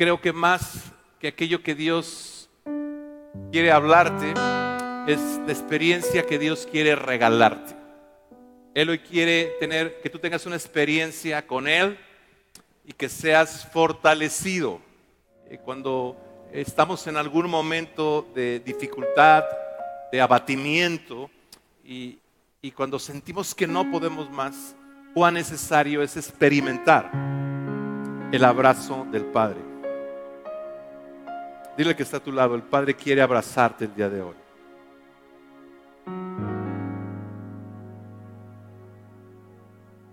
creo que más que aquello que Dios quiere hablarte, es la experiencia que Dios quiere regalarte. Él hoy quiere tener, que tú tengas una experiencia con Él y que seas fortalecido. Eh, cuando estamos en algún momento de dificultad, de abatimiento, y, y cuando sentimos que no podemos más, cuán necesario es experimentar el abrazo del Padre. Dile que está a tu lado, el Padre quiere abrazarte el día de hoy.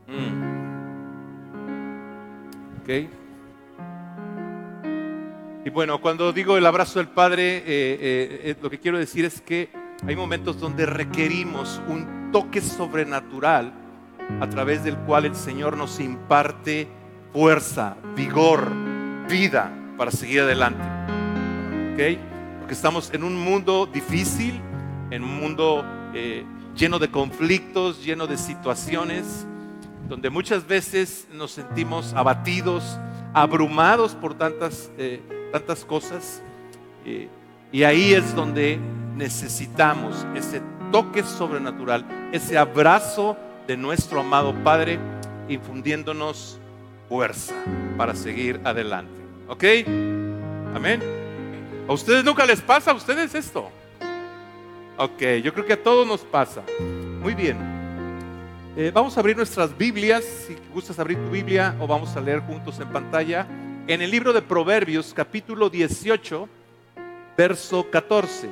Mm. Y bueno, cuando digo el abrazo del Padre, eh, eh, eh, lo que quiero decir es que hay momentos donde requerimos un toque sobrenatural a través del cual el Señor nos imparte fuerza, vigor, vida para seguir adelante. Porque estamos en un mundo difícil, en un mundo lleno de conflictos, lleno de situaciones donde muchas veces nos sentimos abatidos, abrumados por tantas, eh, tantas cosas. Eh, y ahí es donde necesitamos ese toque sobrenatural, ese abrazo de nuestro amado Padre, infundiéndonos fuerza para seguir adelante. ¿Ok? Amén. ¿A ustedes nunca les pasa? ¿A ustedes esto? Ok, yo creo que a todos nos pasa. Muy bien. Eh, vamos a abrir nuestras Biblias, si gustas abrir tu Biblia o vamos a leer juntos en pantalla, en el libro de Proverbios, capítulo 18, verso 14.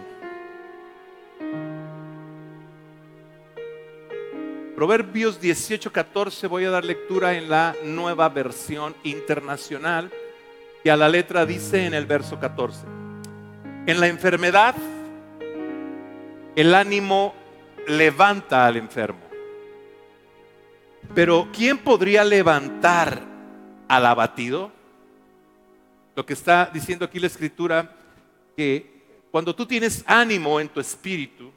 Proverbios 18, 14, voy a dar lectura en la nueva versión internacional, que a la letra dice en el verso 14. En la enfermedad, el ánimo levanta al enfermo pero ¿quién podría levantar al abatido? Lo que está diciendo aquí la escritura, que cuando tú tienes ánimo en tu espíritu,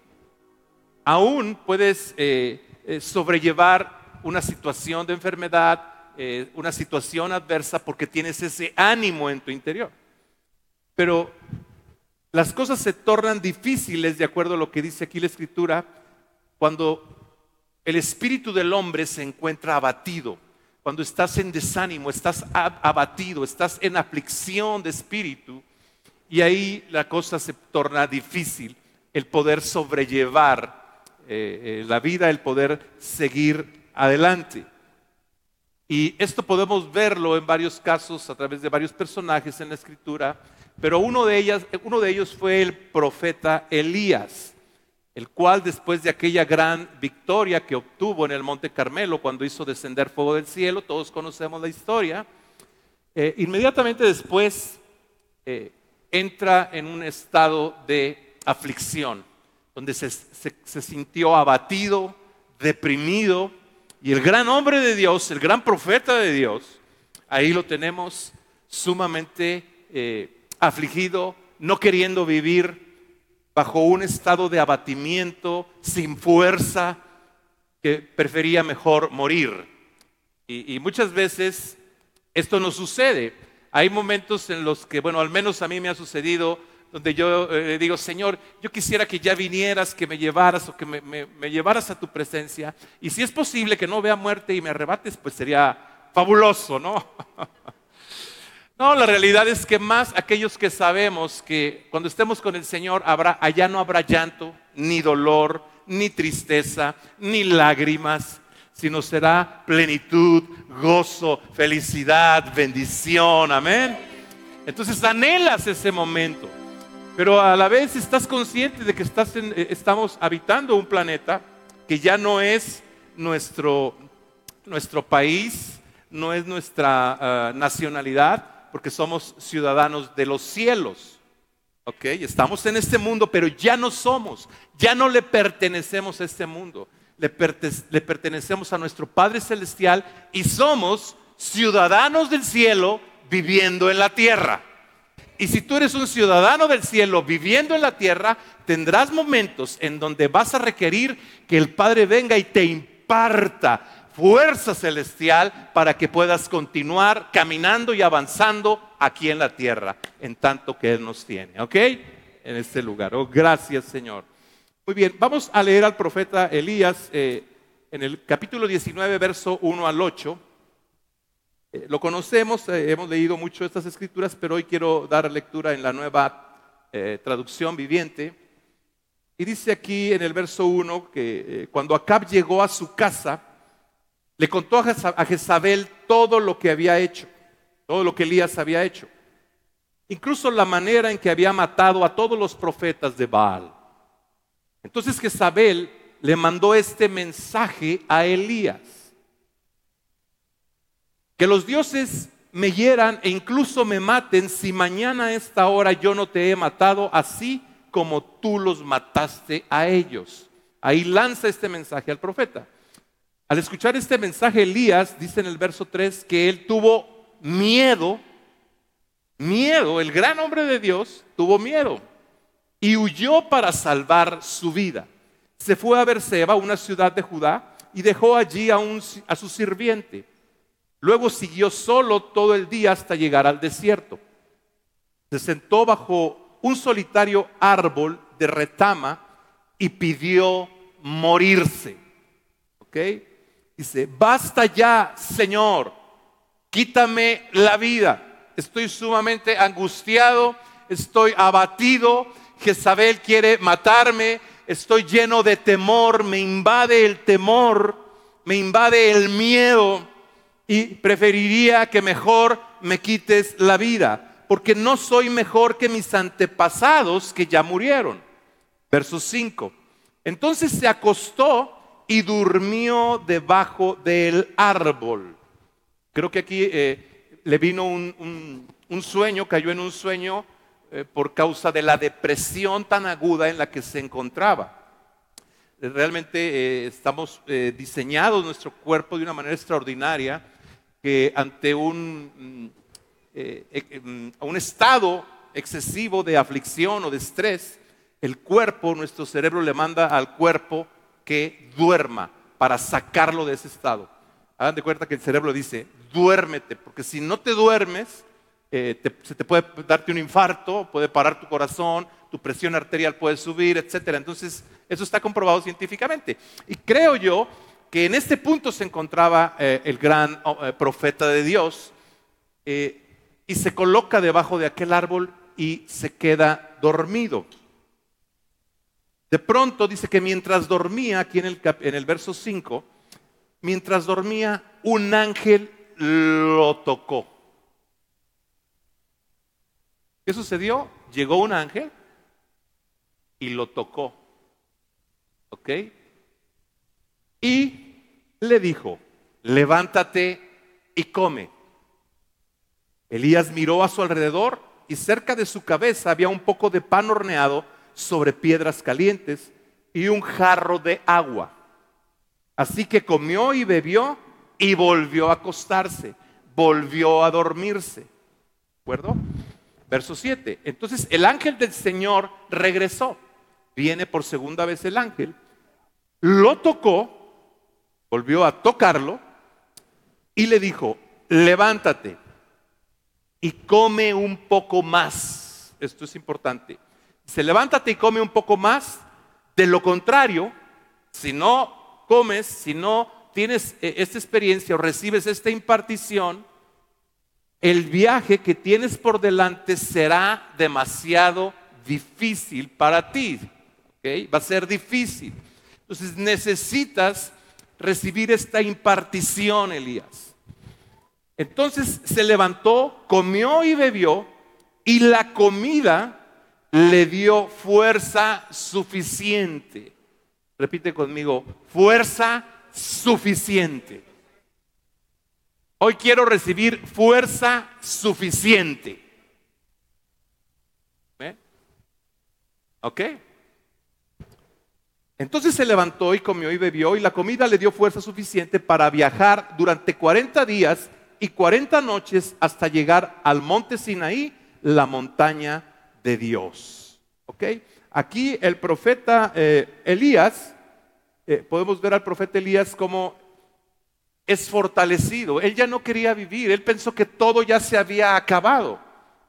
aún puedes eh, eh, sobrellevar una situación de enfermedad, eh, una situación adversa, porque tienes ese ánimo en tu interior. Pero las cosas se tornan difíciles, de acuerdo a lo que dice aquí la escritura, cuando el espíritu del hombre se encuentra abatido. Cuando estás en desánimo, estás abatido, estás en aflicción de espíritu, y ahí la cosa se torna difícil, el poder sobrellevar eh, eh, la vida, el poder seguir adelante. Y esto podemos verlo en varios casos a través de varios personajes en la escritura, pero uno de, ellas, uno de ellos fue el profeta Elías el cual después de aquella gran victoria que obtuvo en el Monte Carmelo cuando hizo descender fuego del cielo, todos conocemos la historia, eh, inmediatamente después eh, entra en un estado de aflicción, donde se, sintió abatido, deprimido, y el gran hombre de Dios, el gran profeta de Dios, ahí lo tenemos sumamente eh, afligido, no queriendo vivir bajo un estado de abatimiento, sin fuerza, que prefería mejor morir. Y, muchas veces esto no sucede. Hay momentos en los que, bueno, al menos a mí me ha sucedido, donde yo eh, digo, Señor, yo quisiera que ya vinieras, que me llevaras o que me, me llevaras a tu presencia. Y si es posible que no vea muerte y me arrebates, pues sería fabuloso, ¿no? No, la realidad es que más aquellos que sabemos que cuando estemos con el Señor habrá, allá no habrá llanto, ni dolor, ni tristeza, ni lágrimas, sino será plenitud, gozo, felicidad, bendición, amén. Entonces anhelas ese momento, pero a la vez estás consciente de que estás eh, estamos habitando un planeta que ya no es nuestro, nuestro país, no es nuestra ah, nacionalidad, porque somos ciudadanos de los cielos. ¿Ok? Estamos en este mundo, pero ya no somos, ya no le pertenecemos a este mundo. Le, le pertenecemos a nuestro Padre Celestial y somos ciudadanos del cielo viviendo en la tierra. Y si tú eres un ciudadano del cielo viviendo en la tierra, tendrás momentos en donde vas a requerir que el Padre venga y te imparta fuerza celestial para que puedas continuar caminando y avanzando aquí en la tierra, en tanto que Él nos tiene. ¿Ok? En este lugar. Oh, gracias, Señor. Muy bien, vamos a leer al profeta Elías eh, en el capítulo 19, verso 1 al 8. Eh, lo conocemos, eh, hemos leído mucho estas escrituras, pero hoy quiero dar lectura en la nueva traducción viviente. Y dice aquí en el verso 1 que cuando Acab llegó a su casa, le contó a Jezabel todo lo que había hecho, todo lo que Elías había hecho. Incluso la manera en que había matado a todos los profetas de Baal. Entonces Jezabel le mandó este mensaje a Elías. Que los dioses me hieran e incluso me maten si mañana a esta hora yo no te he matado así como tú los mataste a ellos. Ahí lanza este mensaje al profeta. Al escuchar este mensaje, Elías dice en el verso 3 que él tuvo miedo, miedo, el gran hombre de Dios tuvo miedo y huyó para salvar su vida. Se fue a Berseba, una ciudad de Judá, y dejó allí a, a su sirviente. Luego siguió solo todo el día hasta llegar al desierto. Se sentó bajo un solitario árbol de retama y pidió morirse. ¿Ok? Dice, basta ya, Señor, quítame la vida. Estoy sumamente angustiado, estoy abatido, Jezabel quiere matarme, estoy lleno de temor, me invade el temor, me invade el miedo y preferiría que mejor me quites la vida, porque no soy mejor que mis antepasados que ya murieron. Verso 5. Entonces se acostó y durmió debajo del árbol. Creo que aquí eh, le vino un, sueño, cayó en un sueño eh, por causa de la depresión tan aguda en la que se encontraba. Realmente eh, estamos diseñados nuestro cuerpo de una manera extraordinaria que ante un, mm, un estado excesivo de aflicción o de estrés, el cuerpo, nuestro cerebro le manda al cuerpo que duerma para sacarlo de ese estado. Hagan de cuenta que el cerebro dice, duérmete, porque si no te duermes, eh, se te puede darte un infarto, puede parar tu corazón, tu presión arterial puede subir, etc. Entonces, eso está comprobado científicamente. Y creo yo que en este punto se encontraba eh, el gran oh, eh, profeta de Dios y se coloca debajo de aquel árbol y se queda dormido. De pronto dice que mientras dormía, aquí en el, en el verso 5, mientras dormía, un ángel lo tocó. ¿Qué sucedió? Llegó un ángel y lo tocó. ¿Ok? Y le dijo, levántate y come. Elías miró a su alrededor y cerca de su cabeza había un poco de pan horneado sobre piedras calientes y un jarro de agua. Así que comió y bebió y volvió a acostarse, volvió a dormirse. ¿De acuerdo? Verso 7. Entonces el ángel del Señor regresó. Viene por segunda vez el ángel, lo tocó, volvió a tocarlo y le dijo, levántate y come un poco más. Esto es importante se levántate y come un poco más. De lo contrario, si no comes, si no tienes eh, esta experiencia o recibes esta impartición, el viaje que tienes por delante será demasiado difícil para ti. Va a ser difícil. Entonces necesitas recibir esta impartición, Elías. Entonces se levantó, comió y bebió, y la comida le dio fuerza suficiente. Repite conmigo, fuerza suficiente. Hoy quiero recibir fuerza suficiente. ¿Ok? Entonces se levantó y comió y bebió y la comida le dio fuerza suficiente para viajar durante 40 días y 40 noches hasta llegar al monte Sinaí, la montaña de Dios. ¿Ok? Aquí el profeta eh, Elías, eh, podemos ver al profeta Elías como es fortalecido. Él ya no quería vivir, él pensó que todo ya se había acabado.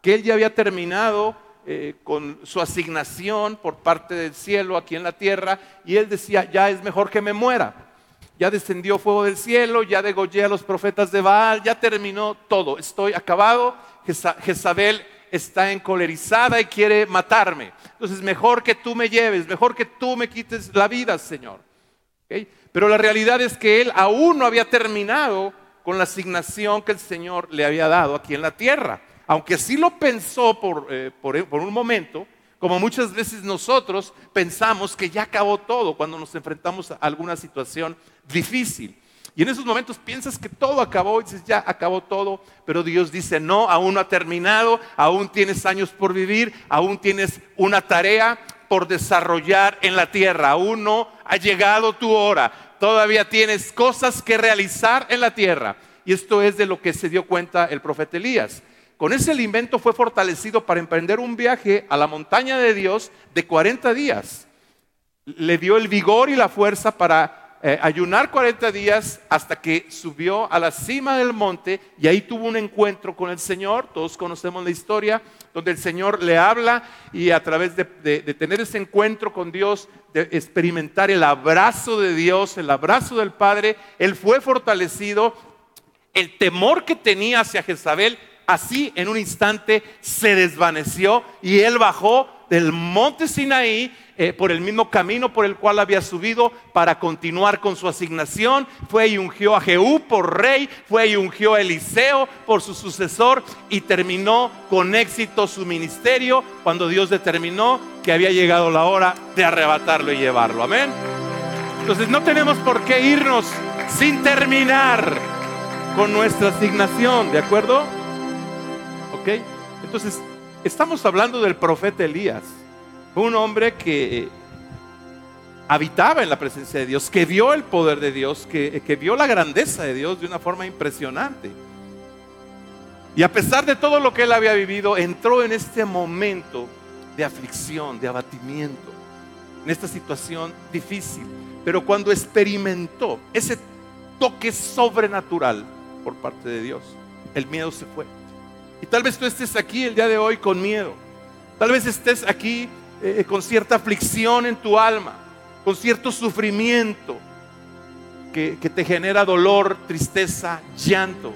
que él ya había terminado eh, con su asignación por parte del cielo aquí en la tierra y él decía, ya es mejor que me muera. Ya descendió fuego del cielo, ya degollé a los profetas de Baal, ya terminó todo, estoy acabado. Jezabel está encolerizada y quiere matarme. Entonces, mejor que tú me lleves, mejor que tú me quites la vida, Señor. Pero la realidad es que él aún no había terminado con la asignación que el Señor le había dado aquí en la tierra. Aunque sí lo pensó por, eh, por, por un momento, como muchas veces nosotros pensamos que ya acabó todo cuando nos enfrentamos a alguna situación difícil. Y en esos momentos piensas que todo acabó y dices, ya acabó todo, pero Dios dice, no, aún no ha terminado, aún tienes años por vivir, aún tienes una tarea por desarrollar en la tierra, aún no ha llegado tu hora, todavía tienes cosas que realizar en la tierra. Y esto es de lo que se dio cuenta el profeta Elías. Con ese alimento fue fortalecido para emprender un viaje a la montaña de Dios de 40 días. Le dio el vigor y la fuerza para eh, ayunar 40 días hasta que subió a la cima del monte y ahí tuvo un encuentro con el Señor. Todos conocemos la historia donde el Señor le habla y a través de, de tener ese encuentro con Dios, de experimentar el abrazo de Dios, el abrazo del Padre, él fue fortalecido. El temor que tenía hacia Jezabel, así en un instante se desvaneció y él bajó del monte Sinaí eh, por el mismo camino por el cual había subido para continuar con su asignación. Fue y ungió a Jehú por rey, fue y ungió a Eliseo por su sucesor y terminó con éxito su ministerio cuando Dios determinó que había llegado la hora de arrebatarlo y llevarlo. Amén. Entonces no tenemos por qué irnos sin terminar con nuestra asignación, ¿de acuerdo? ¿Ok? Entonces, estamos hablando del profeta Elías. Un hombre que habitaba en la presencia de Dios, que vio el poder de Dios, que, que vio la grandeza de Dios de una forma impresionante. Y a pesar de todo lo que él había vivido, entró en este momento de aflicción, de abatimiento, en esta situación difícil. Pero cuando experimentó ese toque sobrenatural por parte de Dios, el miedo se fue. Y tal vez tú estés aquí el día de hoy con miedo. Tal vez estés aquí eh, con cierta aflicción en tu alma, con cierto sufrimiento que, te genera dolor, tristeza, llanto.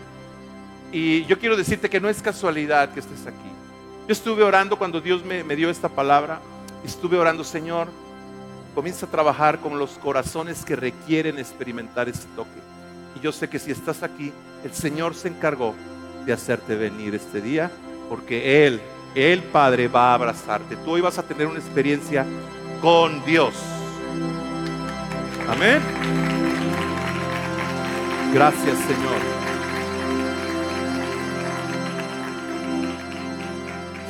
Y yo quiero decirte que no es casualidad que estés aquí. Yo estuve orando cuando Dios me, me dio esta palabra. Estuve orando, Señor, comienza a trabajar con los corazones que requieren experimentar ese toque. Y yo sé que si estás aquí, el Señor se encargó de hacerte venir este día, porque Él el Padre va a abrazarte. Tú hoy vas a tener una experiencia con Dios. Amén. Gracias Señor.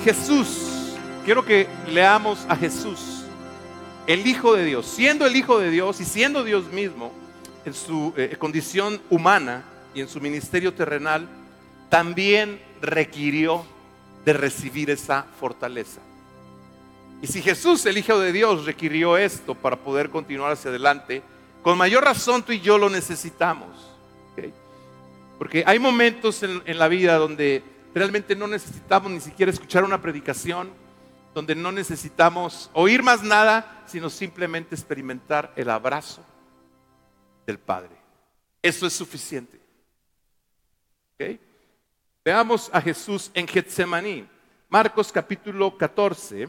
Jesús, quiero que leamos a Jesús, el Hijo de Dios, siendo el Hijo de Dios y siendo Dios mismo en su eh, condición humana y en su ministerio terrenal, también requirió de recibir esa fortaleza. Y si Jesús, el Hijo de Dios, requirió esto para poder continuar hacia adelante, con mayor razón tú y yo lo necesitamos. Porque hay momentos en, en la vida donde realmente no necesitamos ni siquiera escuchar una predicación, donde no necesitamos oír más nada, sino simplemente experimentar el abrazo del Padre. Eso es suficiente. ¿Okay? Veamos a Jesús en Getsemaní. Marcos capítulo 14.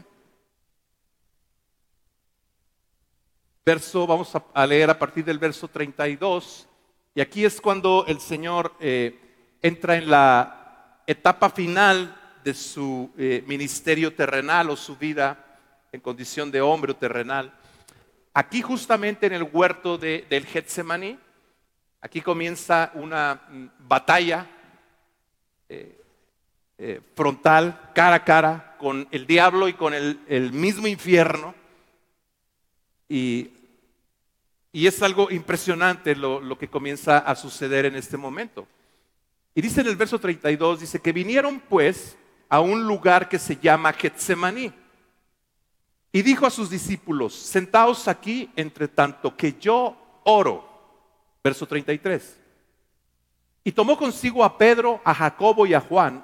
Verso, vamos a leer a partir del verso 32. Y aquí es cuando el Señor eh, entra en la etapa final de su eh, ministerio terrenal o su vida en condición de hombre o terrenal. Aquí justamente en el huerto de, del Getsemaní, aquí comienza una mm, batalla eh, eh, frontal, cara a cara, con el diablo y con el, mismo infierno. Y, es algo impresionante lo, lo, que comienza a suceder en este momento. Y dice en el verso 32, dice que vinieron pues a un lugar que se llama Getsemaní. Y dijo a sus discípulos, sentaos aquí entre tanto que yo oro. Verso 33. Y tomó consigo a Pedro, a Jacobo y a Juan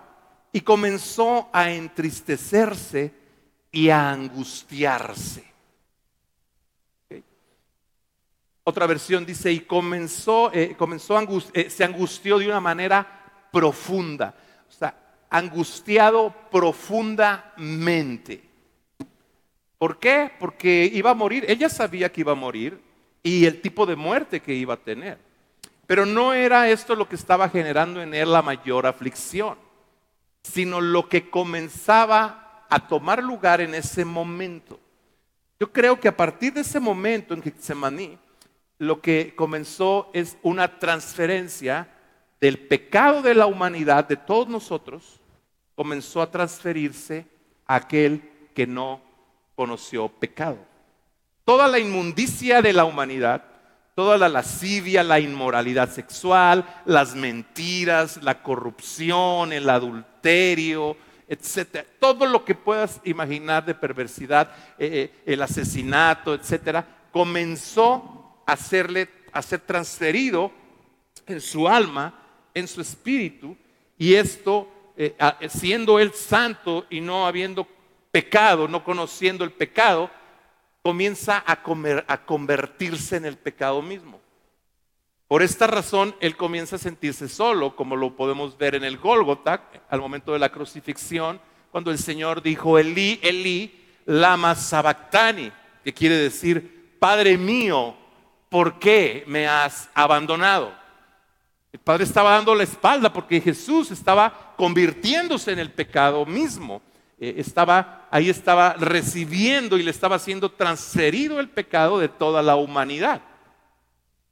y comenzó a entristecerse y a angustiarse. Otra versión dice, y comenzó, eh, comenzó eh, se angustió de una manera profunda, o sea, angustiado profundamente. ¿Por qué? Porque iba a morir, ella sabía que iba a morir y el tipo de muerte que iba a tener. Pero no era esto lo que estaba generando en él la mayor aflicción, sino lo que comenzaba a tomar lugar en ese momento. Yo creo que a partir de ese momento en que se maní, lo que comenzó es una transferencia del pecado de la humanidad, de todos nosotros, comenzó a transferirse a aquel que no conoció pecado. Toda la inmundicia de la humanidad, toda la lascivia, la inmoralidad sexual, las mentiras, la corrupción, el adulterio, etcétera, todo lo que puedas imaginar de perversidad, eh, eh, el asesinato, etcétera, comenzó a, hacerle, a ser transferido en su alma, en su espíritu, y esto, eh, siendo él santo y no habiendo pecado, no conociendo el pecado, comienza a, comer, a convertirse en el pecado mismo. Por esta razón, él comienza a sentirse solo, como lo podemos ver en el Gólgota, al momento de la crucifixión, cuando el Señor dijo, Elí, Elí, lama sabactani, que quiere decir, Padre mío, ¿por qué me has abandonado? El Padre estaba dando la espalda porque Jesús estaba convirtiéndose en el pecado mismo. Eh, estaba, ahí estaba recibiendo y le estaba siendo transferido el pecado de toda la humanidad.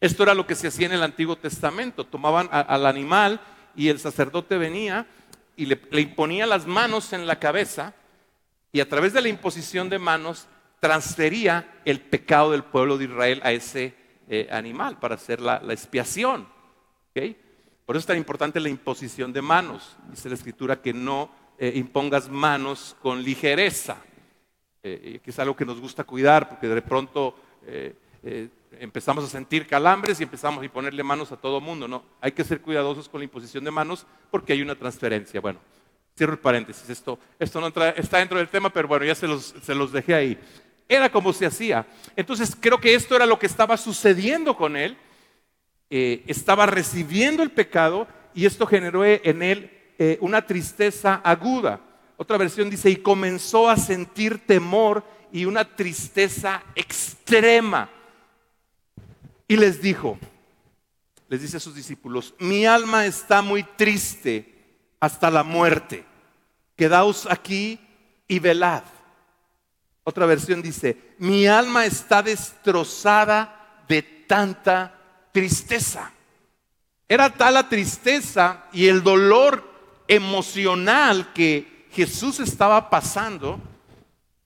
Esto era lo que se hacía en el Antiguo Testamento. Tomaban al animal y el sacerdote venía y le, imponía las manos en la cabeza y a través de la imposición de manos transfería el pecado del pueblo de Israel a ese eh, animal para hacer la, expiación. Por eso es tan importante la imposición de manos. Dice la escritura que no eh, impongas manos con ligereza, eh, que es algo que nos gusta cuidar, porque de pronto empezamos a sentir calambres y empezamos a ponerle manos a todo mundo. No, hay que ser cuidadosos con la imposición de manos porque hay una transferencia. Bueno, cierro el paréntesis. Esto, esto no está dentro del tema, pero bueno, ya se los, dejé ahí. Era como se hacía. Entonces creo que esto era lo que estaba sucediendo con él. Eh, estaba recibiendo el pecado y esto generó en él eh, una tristeza aguda. Otra versión dice, y comenzó a sentir temor y una tristeza extrema. Y les dijo, les dice a sus discípulos, mi alma está muy triste hasta la muerte. Quedaos aquí y velad. Otra versión dice, mi alma está destrozada de tanta tristeza. Era tal la tristeza y el dolor emocional que Jesús estaba pasando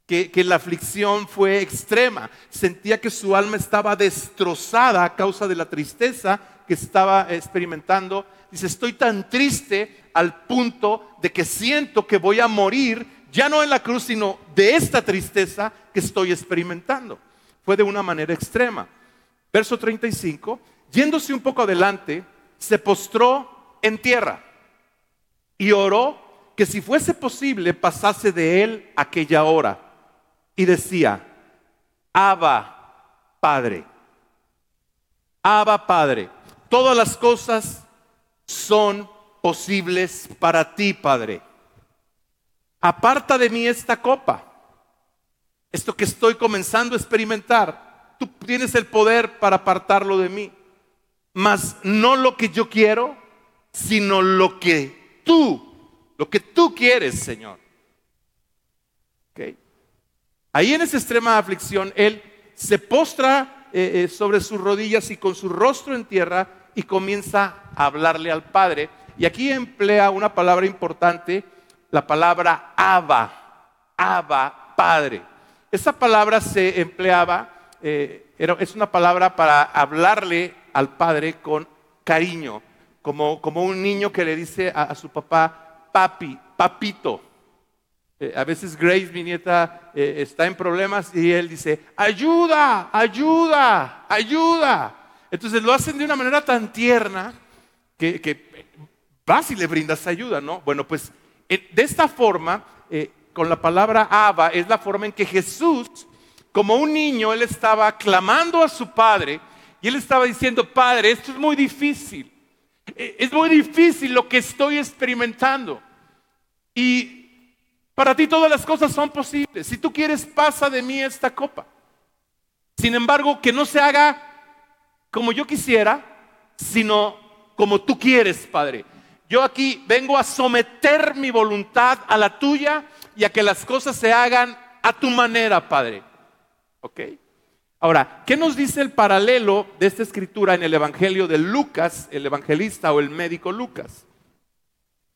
que, la aflicción fue extrema. Sentía que su alma estaba destrozada a causa de la tristeza que estaba experimentando. Dice, estoy tan triste al punto de que siento que voy a morir ya no en la cruz, sino de esta tristeza que estoy experimentando. Fue de una manera extrema. Verso 35, yéndose un poco adelante, se postró en tierra y oró que si fuese posible pasase de él aquella hora. Y decía, Abba, Padre, Abba, Padre, todas las cosas son posibles para ti, Padre aparta de mí esta copa. Esto que estoy comenzando a experimentar, tú tienes el poder para apartarlo de mí. Mas no lo que yo quiero, sino lo que tú, lo que tú quieres, Señor. Ahí en esa extrema aflicción, Él se postra eh, eh, sobre sus rodillas y con su rostro en tierra y comienza a hablarle al Padre. Y aquí emplea una palabra importante la palabra Abba, Abba, Padre. Esa palabra se empleaba, eh, es una palabra para hablarle al Padre con cariño, como, como un niño que le dice a, su papá, papi, papito. Eh, a veces Grace, mi nieta, eh, está en problemas y él dice, ayuda, ayuda, ayuda. Entonces lo hacen de una manera tan tierna que, que vas le brindas ayuda, ¿no? Bueno, pues Eh, de esta forma, con la palabra Abba, es la forma en que Jesús, como un niño, él estaba clamando a su padre y él estaba diciendo, Padre, esto es muy difícil. Eh, es muy difícil lo que estoy experimentando. Y para ti todas las cosas son posibles. Si tú quieres, pasa de mí esta copa. Sin embargo, que no se haga como yo quisiera, sino como tú quieres, Padre. Yo aquí vengo a someter mi voluntad a la tuya y a que las cosas se hagan a tu manera, Padre. ¿Ok? Ahora, ¿qué nos dice el paralelo de esta escritura en el Evangelio de Lucas, el evangelista o el médico Lucas?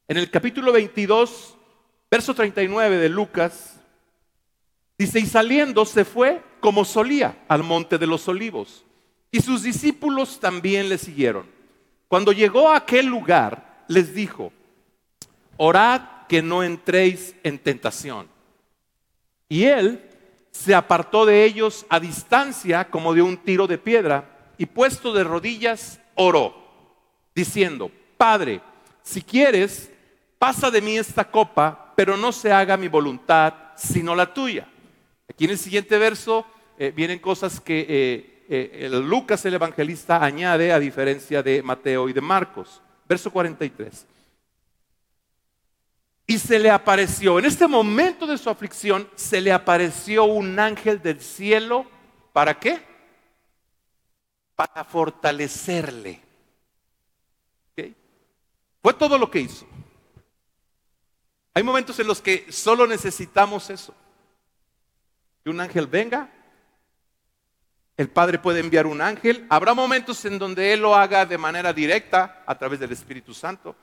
En el capítulo 22, verso 39 de Lucas, dice, y saliendo se fue como solía al monte de los olivos, y sus discípulos también le siguieron. Cuando llegó a aquel lugar, les dijo, orad que no entréis en tentación. Y él se apartó de ellos a distancia como de un tiro de piedra y puesto de rodillas oró, diciendo, Padre, si quieres, pasa de mí esta copa, pero no se haga mi voluntad sino la tuya. Aquí en el siguiente verso eh, vienen cosas que eh, eh, Lucas el evangelista añade a diferencia de Mateo y de Marcos. Verso 43. Y se le apareció, en este momento de su aflicción, se le apareció un ángel del cielo. ¿Para qué? Para fortalecerle. Fue todo lo que hizo. Hay momentos en los que solo necesitamos eso. Que un ángel venga. El Padre puede enviar un ángel. Habrá momentos en donde Él lo haga de manera directa a través del Espíritu Santo.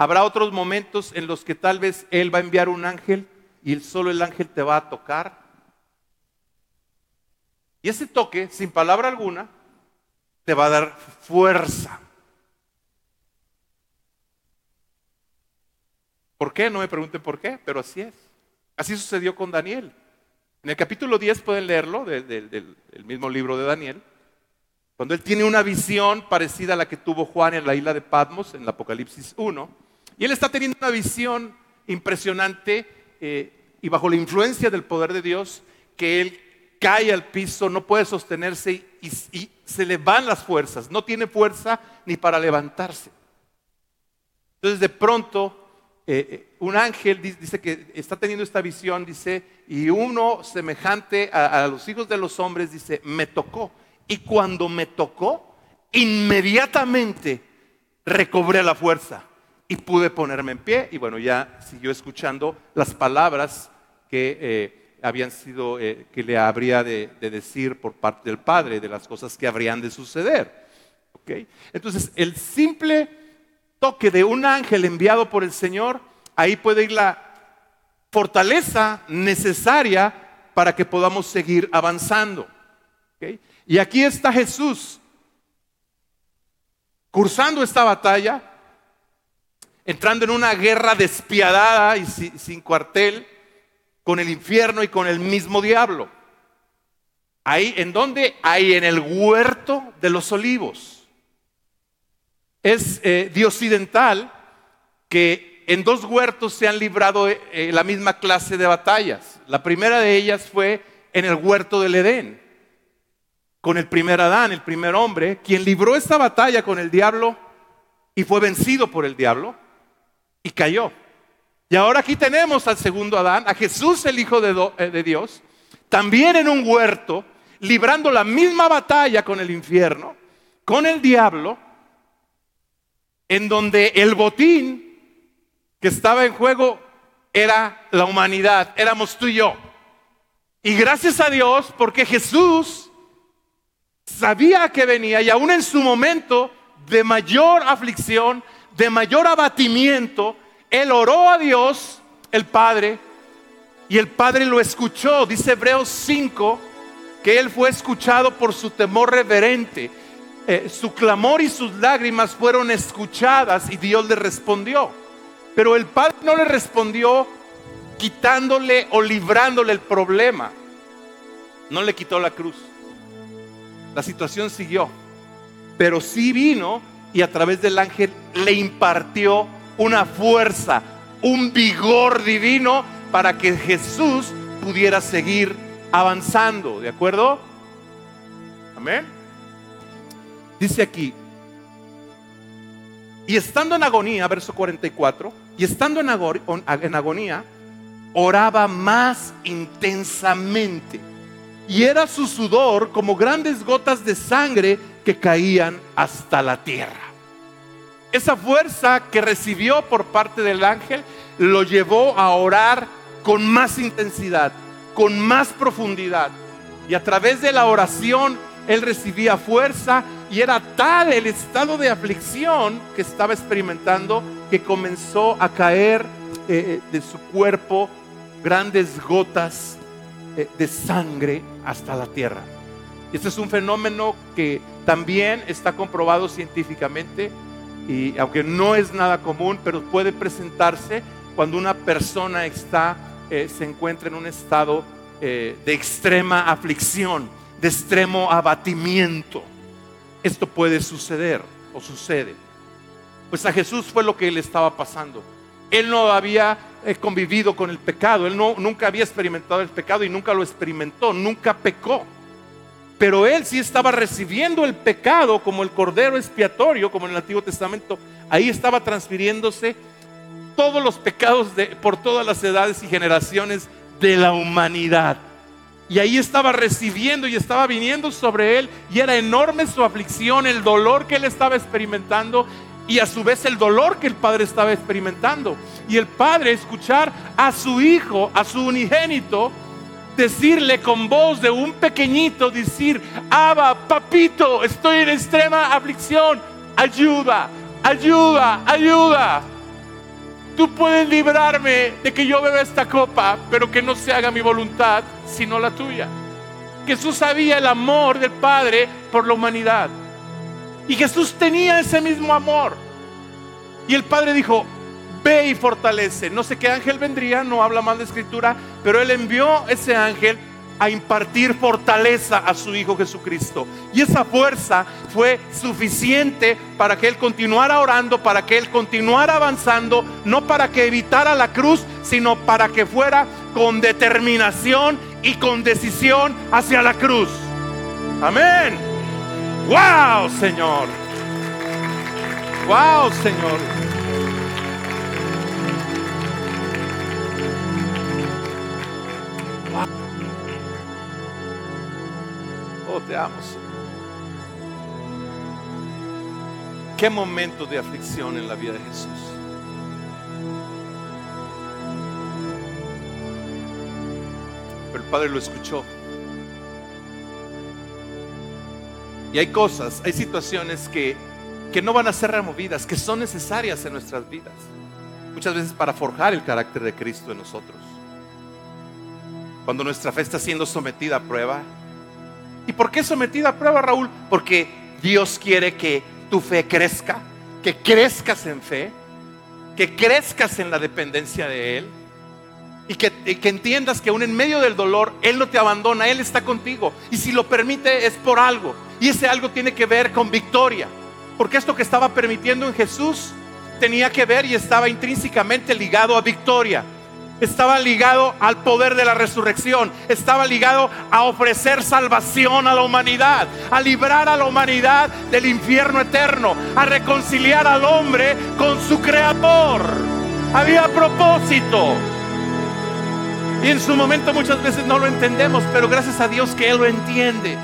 Habrá otros momentos en los que tal vez Él va a enviar un ángel y solo el ángel te va a tocar. Y ese toque, sin palabra alguna, te va a dar fuerza. ¿Por qué? No me pregunten por qué, pero así es. Así sucedió con Daniel. En el capítulo 10 pueden leerlo, del, mismo libro de Daniel. Cuando él tiene una visión parecida a la que tuvo Juan en la isla de Patmos, en el Apocalipsis 1, y él está teniendo una visión impresionante eh, y bajo la influencia del poder de Dios, que él cae al piso, no puede sostenerse y, se le van las fuerzas, no tiene fuerza ni para levantarse. Entonces de pronto eh, eh, un ángel dice que está teniendo esta visión, dice, y uno semejante a, a los hijos de los hombres, dice, me tocó. Y cuando me tocó, inmediatamente recobré la fuerza y pude ponerme en pie y bueno, ya siguió escuchando las palabras que eh, habían sido, eh, que le habría de, decir por parte del Padre, de las cosas que habrían de suceder. Entonces, el simple toque de un ángel enviado por el Señor, ahí puede ir la fortaleza necesaria para que podamos seguir avanzando. Y aquí está Jesús cursando esta batalla, entrando en una guerra despiadada y sin cuartel con el infierno y con el mismo diablo. Ahí, ¿en dónde? Ahí en el huerto de los olivos. Es eh, diocidental que en dos huertos se han librado eh, la misma clase de batallas. La primera de ellas fue en el huerto del Edén, con el primer Adán, el primer hombre, quien libró esta batalla con el diablo y fue vencido por el diablo y cayó. Y ahora aquí tenemos al segundo Adán, a Jesús el Hijo de, eh, de, Dios, también en un huerto, librando la misma batalla con el infierno, con el diablo, en donde el botín que estaba en juego era la humanidad, éramos tú y yo. Y gracias a Dios, porque Jesús sabía que venía y aún en su momento de mayor aflicción, de mayor abatimiento, él oró a Dios, el Padre, y el Padre lo escuchó. Dice Hebreos 5 que él fue escuchado por su temor reverente. Eh, su clamor y sus lágrimas fueron escuchadas y Dios le respondió. Pero el Padre no le respondió quitándole o librándole el problema. No le quitó la cruz. La situación siguió. Pero sí vino y a través del ángel le impartió una fuerza un vigor divino para que Jesús pudiera seguir avanzando, ¿de acuerdo? Amén. Dice aquí, y estando en agonía, verso 44, y estando en agonía, oraba más intensamente. Y era su sudor como grandes gotas de sangre que caían hasta la tierra. Esa fuerza que recibió por parte del ángel lo llevó a orar con más intensidad, con más profundidad. Y a través de la oración él recibía fuerza y era tal el estado de aflicción que estaba experimentando que comenzó a caer eh, eh, de su cuerpo grandes gotas eh, de sangre hasta la tierra. Este es un fenómeno que también está comprobado científicamente y aunque no es nada común, pero puede presentarse cuando una persona está, se encuentra en un estado de extrema aflicción, de extremo abatimiento esto puede suceder o sucede. Pues a Jesús fue lo que le estaba pasando. Él no había eh, convivido con el pecado, él no, nunca había experimentado el pecado y nunca lo experimentó, nunca pecó. Pero él sí estaba recibiendo el pecado como el cordero expiatorio, como en el Antiguo Testamento. Ahí estaba transfiriéndose todos los pecados por todas las edades y generaciones de la humanidad. Y ahí estaba recibiendo y estaba viniendo sobre él. Y era enorme su aflicción, el dolor que él estaba experimentando y a su vez el dolor que el padre estaba experimentando. Y el padre escuchar a su hijo, a su unigénito, decirle con voz de un pequeñito, decir, Abba, papito, estoy en extrema aflicción, ayuda, ayuda, ayuda. Tú puedes librarme de que yo beba esta copa, pero que no se haga mi voluntad, sino la tuya. Jesús sabía el amor del Padre por la humanidad. Y Jesús tenía ese mismo amor. Y el Padre dijo, ve y fortalece. No sé qué ángel vendría, no habla más de escritura, pero él envió ese ángel a impartir fortaleza a su Hijo Jesucristo. Y esa fuerza fue suficiente para que Él continuara orando, para que Él continuara avanzando, no para que evitara la cruz, sino para que fuera con determinación y con decisión hacia la cruz. Amén. ¡Wow, Señor! ¡Wow, Señor! Te amo, Qué momento de aflicción en la vida de Jesús. Pero el Padre lo escuchó. Y hay cosas, hay situaciones que, que no van a ser removidas, que son necesarias en nuestras vidas. Muchas veces para forjar el carácter de Cristo en nosotros. Cuando nuestra fe está siendo sometida a prueba, ¿Y por qué sometida a prueba, Raúl? Porque Dios quiere que tu fe crezca, que crezcas en fe, que crezcas en la dependencia de Él y que, que, entiendas que aún en medio del dolor Él no te abandona, Él está contigo. Y si lo permite es por algo. Y ese algo tiene que ver con victoria. Porque esto que estaba permitiendo en Jesús tenía que ver y estaba intrínsecamente ligado a victoria estaba ligado al poder de la resurrección, estaba ligado a ofrecer salvación a la humanidad, a librar a la humanidad del infierno eterno, a reconciliar al hombre con su creador. Había propósito. Y en su momento muchas veces no lo entendemos, pero gracias a Dios que Él lo entiende.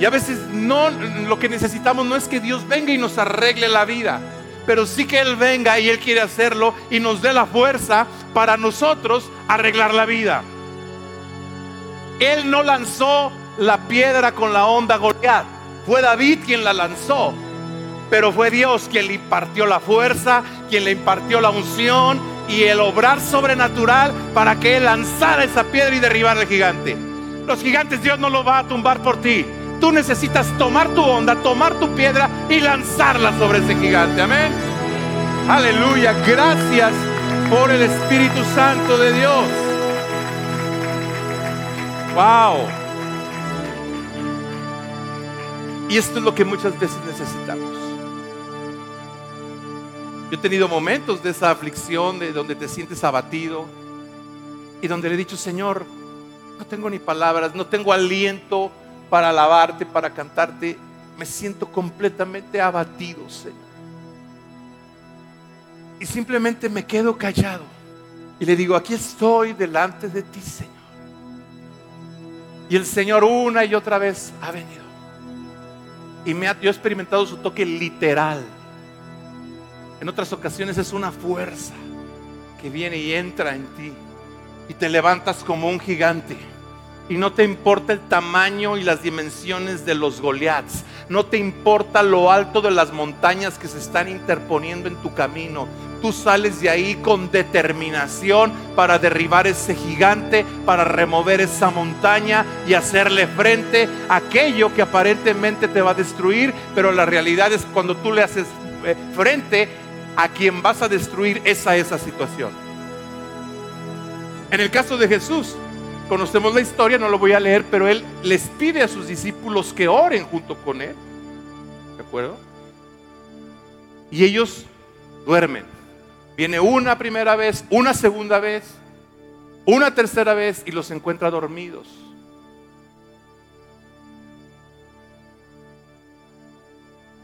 Y a veces no, lo que necesitamos no es que Dios venga y nos arregle la vida pero sí que Él venga y Él quiere hacerlo y nos dé la fuerza para nosotros arreglar la vida. Él no lanzó la piedra con la onda Goliat, fue David quien la lanzó, pero fue Dios quien le impartió la fuerza, quien le impartió la unción y el obrar sobrenatural para que Él lanzara esa piedra y derribara al gigante. Los gigantes Dios no los va a tumbar por ti tú necesitas tomar tu onda, tomar tu piedra y lanzarla sobre ese gigante. Amén. Aleluya. Gracias por el Espíritu Santo de Dios. Wow. Y esto es lo que muchas veces necesitamos. Yo he tenido momentos de esa aflicción, de donde te sientes abatido y donde le he dicho, Señor, no tengo ni palabras, no tengo aliento para alabarte, para cantarte. Me siento completamente abatido, Señor. Y simplemente me quedo callado y le digo, aquí estoy delante de ti, Señor. Y el Señor una y otra vez ha venido. Y me ha, yo he experimentado su toque literal. En otras ocasiones es una fuerza que viene y entra en ti. Y te levantas como un gigante. Y no te importa el tamaño y las dimensiones de los Goliaths. No te importa lo alto de las montañas que se están interponiendo en tu camino tú sales de ahí con determinación para derribar ese gigante, para remover esa montaña y hacerle frente a aquello que aparentemente te va a destruir, pero la realidad es cuando tú le haces eh, frente a quien vas a destruir esa esa situación. En el caso de Jesús, conocemos la historia, no lo voy a leer, pero él les pide a sus discípulos que oren junto con él. ¿De acuerdo? Y ellos duermen. Viene una primera vez, una segunda vez, una tercera vez y los encuentra dormidos.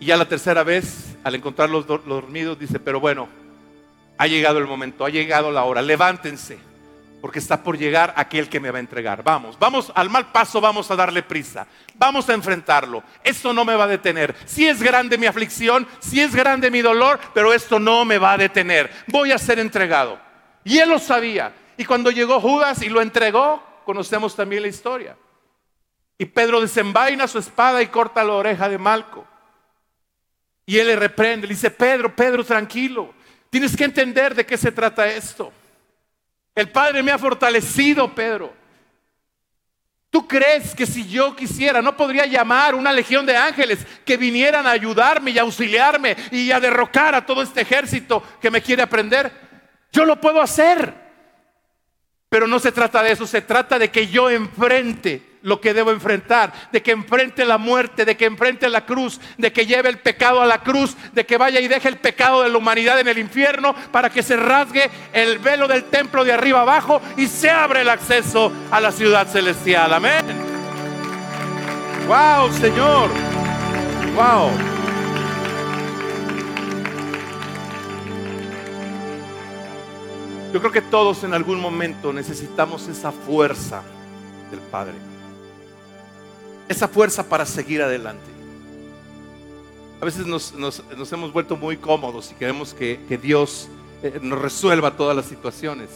Y ya la tercera vez, al encontrarlos dormidos, dice, pero bueno, ha llegado el momento, ha llegado la hora, levántense porque está por llegar aquel que me va a entregar. Vamos, vamos al mal paso, vamos a darle prisa, vamos a enfrentarlo. Esto no me va a detener. Si es grande mi aflicción, si es grande mi dolor, pero esto no me va a detener. Voy a ser entregado. Y él lo sabía. Y cuando llegó Judas y lo entregó, conocemos también la historia. Y Pedro desenvaina su espada y corta la oreja de Malco. Y él le reprende, le dice, Pedro, Pedro, tranquilo. Tienes que entender de qué se trata esto. El Padre me ha fortalecido, Pedro. ¿Tú crees que si yo quisiera, no podría llamar una legión de ángeles que vinieran a ayudarme y a auxiliarme y a derrocar a todo este ejército que me quiere aprender? Yo lo puedo hacer. Pero no se trata de eso, se trata de que yo enfrente lo que debo enfrentar, de que enfrente la muerte, de que enfrente la cruz, de que lleve el pecado a la cruz, de que vaya y deje el pecado de la humanidad en el infierno para que se rasgue el velo del templo de arriba abajo y se abre el acceso a la ciudad celestial. Amén. Wow, Señor. Wow. Yo creo que todos en algún momento necesitamos esa fuerza del Padre esa fuerza para seguir adelante. A veces nos, hemos vuelto muy cómodos y queremos que, Dios eh, nos resuelva todas las situaciones,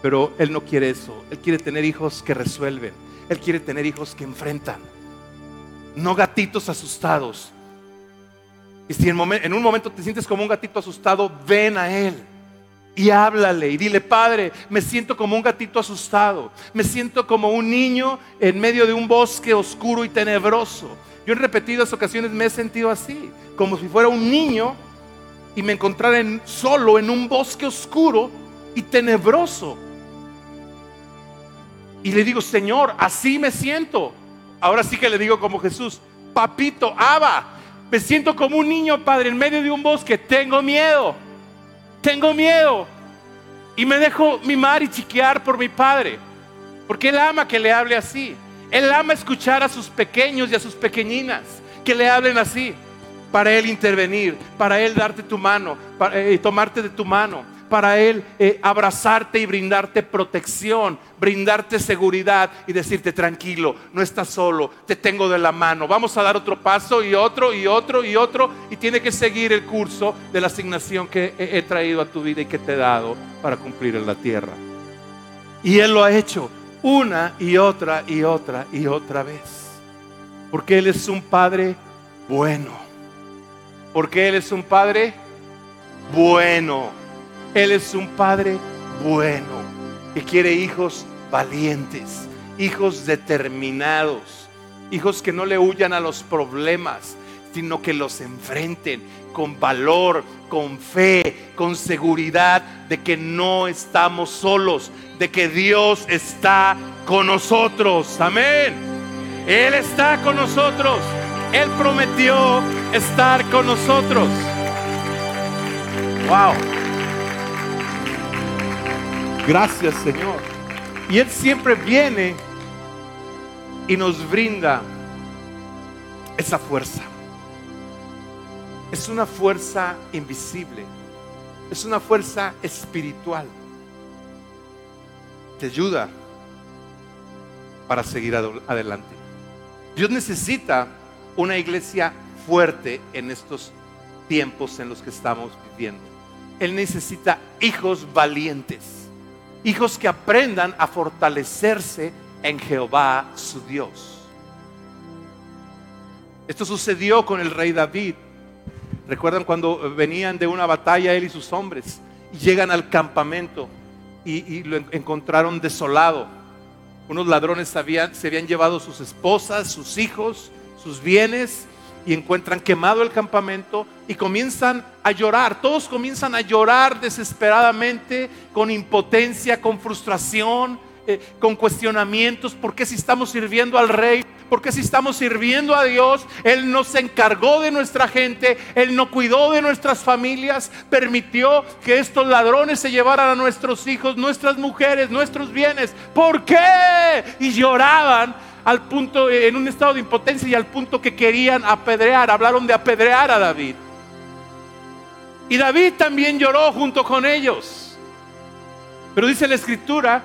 pero Él no quiere eso. Él quiere tener hijos que resuelven. Él quiere tener hijos que enfrentan. No gatitos asustados. Y si en un momento te sientes como un gatito asustado, ven a Él y háblale y dile, Padre, me siento como un gatito asustado, me siento como un niño en medio de un bosque oscuro y tenebroso. Yo en repetidas ocasiones me he sentido así, como si fuera un niño y me encontrara solo en un bosque oscuro y tenebroso. Y le digo, Señor, así me siento. Ahora sí que le digo como Jesús, papito, Abba, me siento como un niño, Padre, en medio de un bosque, tengo miedo tengo miedo y me dejo mimar y chiquear por mi padre, porque él ama que le hable así. Él ama escuchar a sus pequeños y a sus pequeñinas que le hablen así, para él intervenir, para él darte tu mano y eh, tomarte de tu mano para Él eh, abrazarte y brindarte protección, brindarte seguridad y decirte tranquilo, no estás solo, te tengo de la mano. Vamos a dar otro paso y otro y otro y otro y tiene que seguir el curso de la asignación que he, he traído a tu vida y que te he dado para cumplir en la tierra. Y Él lo ha hecho una y otra y otra y otra vez. Porque Él es un Padre bueno. Porque Él es un Padre bueno. Él es un Padre bueno que quiere hijos valientes, hijos determinados, hijos que no le huyan a los problemas, sino que los enfrenten con valor, con fe, con seguridad de que no estamos solos, de que Dios está con nosotros. Amén. Él está con nosotros. Él prometió estar con nosotros. Wow. Gracias, Señor. Y Él siempre viene y nos brinda esa fuerza. Es una fuerza invisible. Es una fuerza espiritual. Te ayuda para seguir adelante. Dios necesita una iglesia fuerte en estos tiempos en los que estamos viviendo. Él necesita hijos valientes, hijos que aprendan a fortalecerse en Jehová su Dios. Esto sucedió con el rey David. Recuerdan cuando venían de una batalla él y sus hombres y llegan al campamento y, lo encontraron desolado. Unos ladrones se habían llevado sus esposas, sus hijos, sus bienes y encuentran quemado el campamento y comienzan a llorar. Todos comienzan a llorar desesperadamente, con impotencia, con frustración, eh, con cuestionamientos. ¿Por qué si estamos sirviendo al rey? ¿Por qué si estamos sirviendo a Dios? Él no se encargó de nuestra gente, Él no cuidó de nuestras familias, permitió que estos ladrones se llevaran a nuestros hijos, nuestras mujeres, nuestros bienes. ¿Por qué? Y lloraban al punto, en un estado de impotencia y al punto que querían apedrear, hablaron de apedrear a David. Y David también lloró junto con ellos. Pero dice la escritura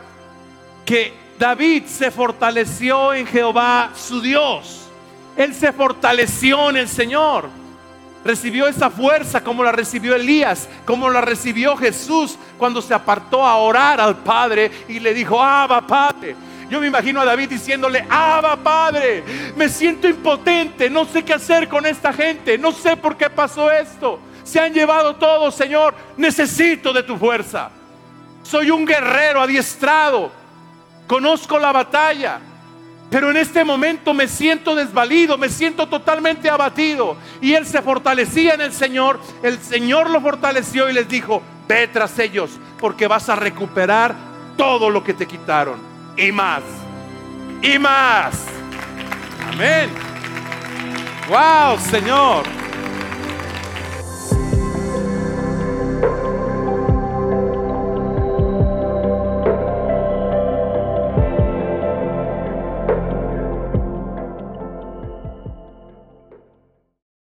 que David se fortaleció en Jehová su Dios. Él se fortaleció en el Señor. Recibió esa fuerza como la recibió Elías, como la recibió Jesús cuando se apartó a orar al Padre y le dijo, Abba Padre. Yo me imagino a David diciéndole, Abba Padre, me siento impotente, no sé qué hacer con esta gente, no sé por qué pasó esto. Se han llevado todo, Señor, necesito de tu fuerza. Soy un guerrero adiestrado, conozco la batalla, pero en este momento me siento desvalido, me siento totalmente abatido. Y él se fortalecía en el Señor, el Señor lo fortaleció y les dijo, ve tras ellos, porque vas a recuperar todo lo que te quitaron y más. Y más. Amén. Wow, Señor.